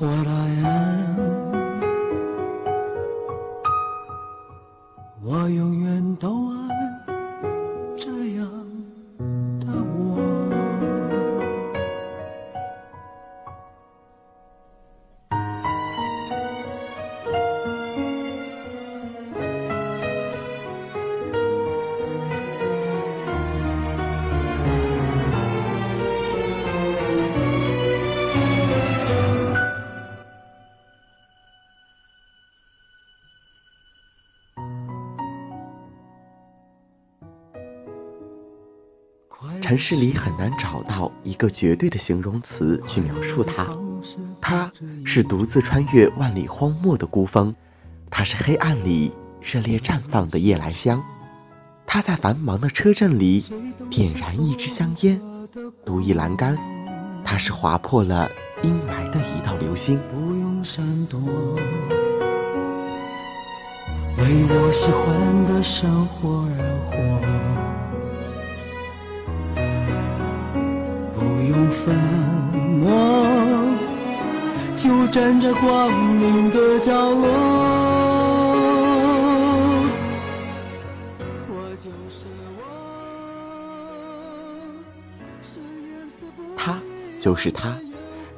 what 城市里很难找到一个绝对的形容词去描述它。它是独自穿越万里荒漠的孤峰，它是黑暗里热烈绽放的夜来香，它在繁忙的车阵里点燃一支香烟，独倚栏杆，它是划破了阴霾的一道流星。不用闪躲，为我喜欢的生活而活，粉墨，就站在光明的角落。我就是我，是颜色不它就是它，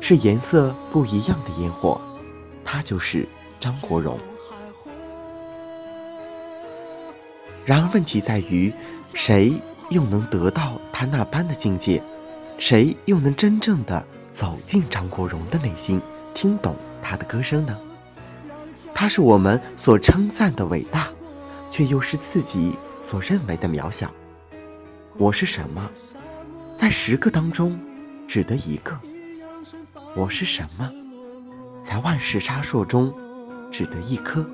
是颜色不一样的烟火，它就是张国荣。然而问题在于，谁又能得到他那般的境界？谁又能真正的走进张国荣的内心，听懂他的歌声呢？他是我们所称赞的伟大，却又是自己所认为的渺小。我是什么？在十个当中，只得一个。我是什么？在万世沙烁中，只得一颗。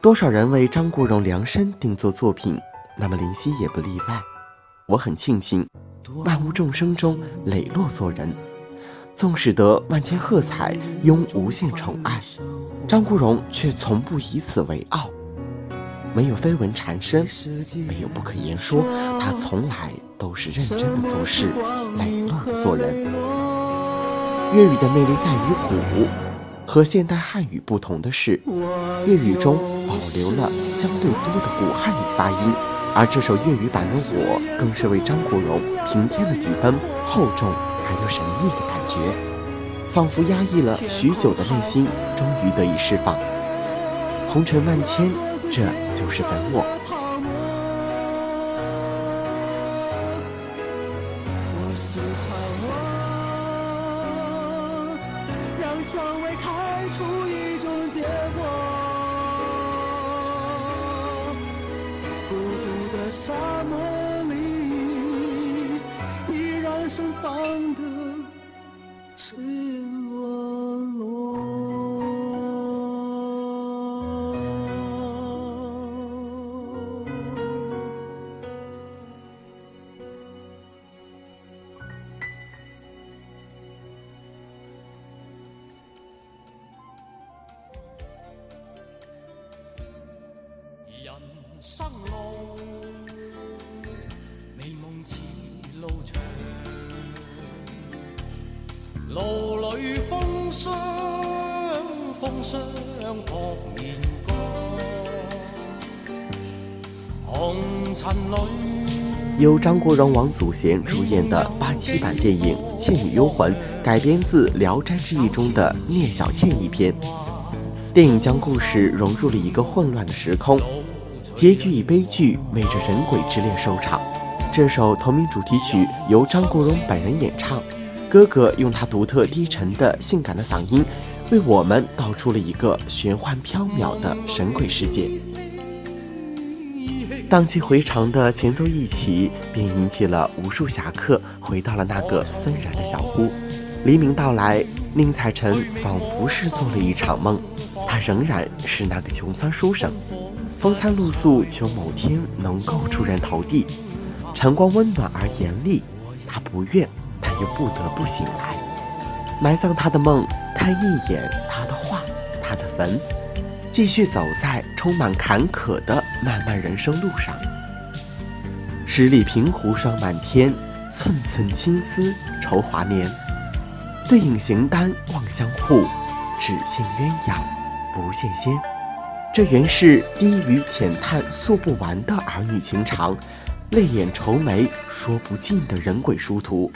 多少人为张国荣量身定做作品，那么林夕也不例外。我很庆幸，万物众生中磊落做人，纵使得万千喝彩，拥无限宠爱，张国荣却从不以此为傲。没有绯闻缠身，没有不可言说，他从来都是认真的做事，磊落的做人。粤语的魅力在于古，和现代汉语不同的是，粤语中保留了相对多的古汉语发音，而这首粤语版的《我》更是为张国荣平添了几分厚重而又神秘的感觉，仿佛压抑了许久的内心终于得以释放。红尘万千，这就是本我。孤独的沙漠盛放的赤裸裸。人生路，路里风霜，风霜扑面干，红尘里。由张国荣、王祖贤主演的八七版电影《倩女幽魂》改编自《聊斋志异》中的聂小倩一篇。电影将故事融入了一个混乱的时空，结局以悲剧为着人鬼之恋收场。这首同名主题曲由张国荣本人演唱，哥哥用他独特低沉的性感的嗓音，为我们道出了一个玄幻缥缈的神鬼世界。荡气回肠的前奏一起，便引起了无数侠客回到了那个森然的小屋。黎明到来，宁采臣仿佛是做了一场梦，他仍然是那个穷酸书生，风餐露宿，求某天能够出人头地。晨光温暖而严厉，他不愿，不得不醒来，埋葬他的梦，看一眼他的画，他的坟。继续走在充满坎坷的漫漫人生路上。十里平湖霜满天，寸寸青丝愁华年。对影形单望相护，只羡鸳鸯不羡仙。这原是低语浅叹诉不完的儿女情长，泪眼愁眉说不尽的人鬼殊途。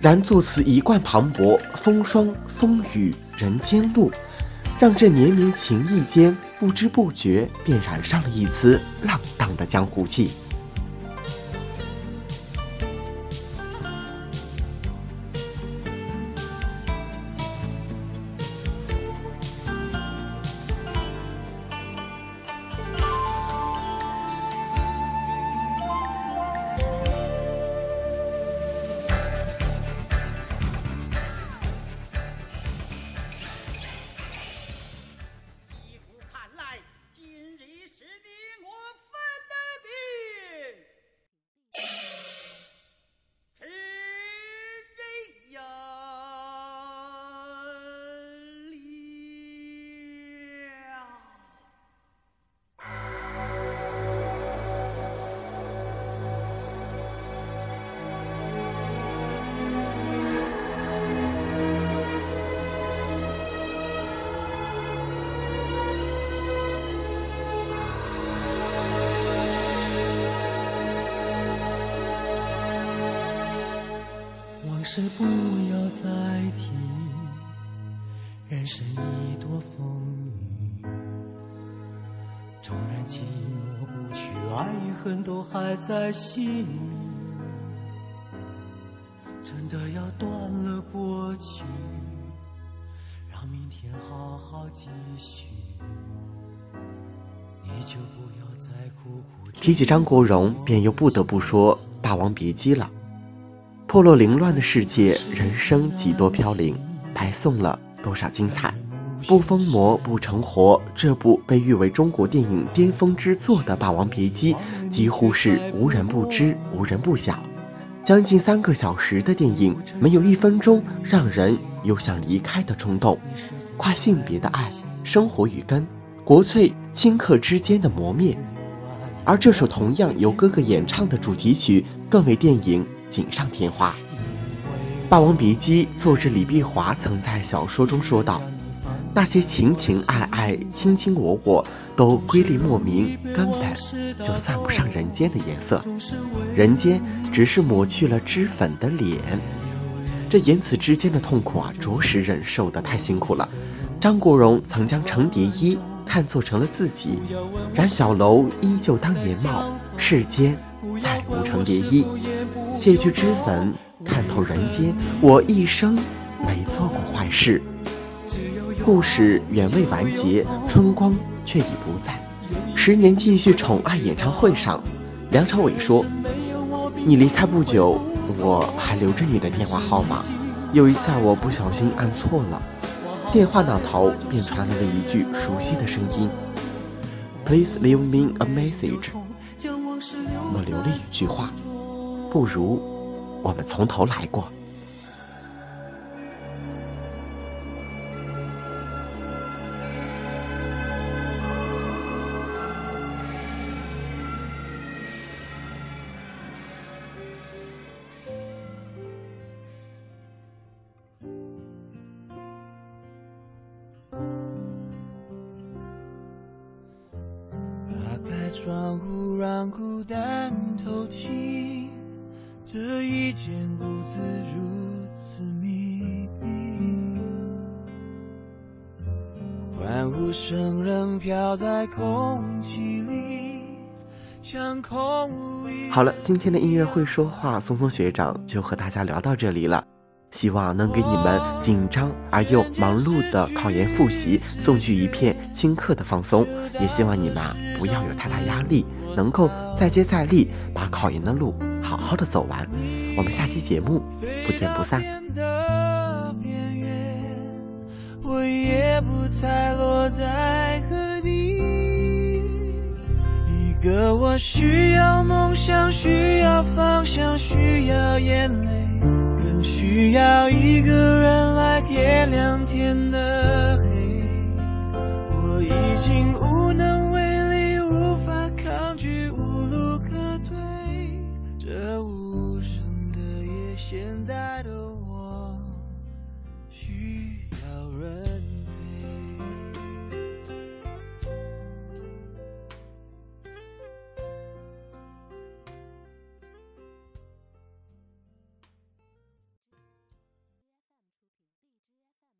然作词一贯磅礴，风霜风雨人间路，让这绵绵情意间不知不觉便染上了一丝浪荡的江湖气。是不要再提，人生已多风雨，纵然寂寞不去，爱与恨都还在心里。真的要断了过去，让明天好好继续。你就不要再苦苦。提起张国荣，便又不得不说《霸王别姬》了。破落凌乱的世界，人生几多飘零，白送了多少精彩。不疯魔不成活，这部被誉为中国电影巅峰之作的《霸王别姬》，几乎是无人不知，无人不晓。将近三个小时的电影，没有一分钟让人有想离开的冲动。跨性别的爱，生活与根，国粹顷刻之间的磨灭。而这首同样由哥哥演唱的主题曲，更为电影。锦上添花，《霸王别姬》作者李碧华曾在小说中说道：“那些情情爱爱、卿卿我我，都瑰丽莫名，根本就算不上人间的颜色。人间只是抹去了脂粉的脸。这言辞之间的痛苦啊，着实忍受的太辛苦了。”张国荣曾将程蝶衣看作成了自己，然小楼依旧当年貌，世间再无程蝶衣。卸去脂粉，看透人间。我一生没做过坏事。故事远未完结，春光却已不在。十年继续宠爱演唱会上，梁朝伟说：“你离开不久，我还留着你的电话号码。有一次我不小心按错了，电话那头便传来了一句熟悉的声音：‘Please leave me a message。’我留了一句话。”不如我们从头来过。打开窗户，让孤单透气。这一间屋子如此密闭，欢呼声仍飘在空气里，好了，今天的音乐会说话，松松学长就和大家聊到这里了。希望能给你们紧张而又忙碌的考研复习送去一片顷刻的放松，也希望你们啊不要有太大压力，能够再接再厉，把考研的路。好好的走完，我们下期节目不见不散。我也不猜落在何地。一个我需要梦想，需要方向，需要眼泪，更需要一个人来点亮天的黑。我已经无能现在的我需要人。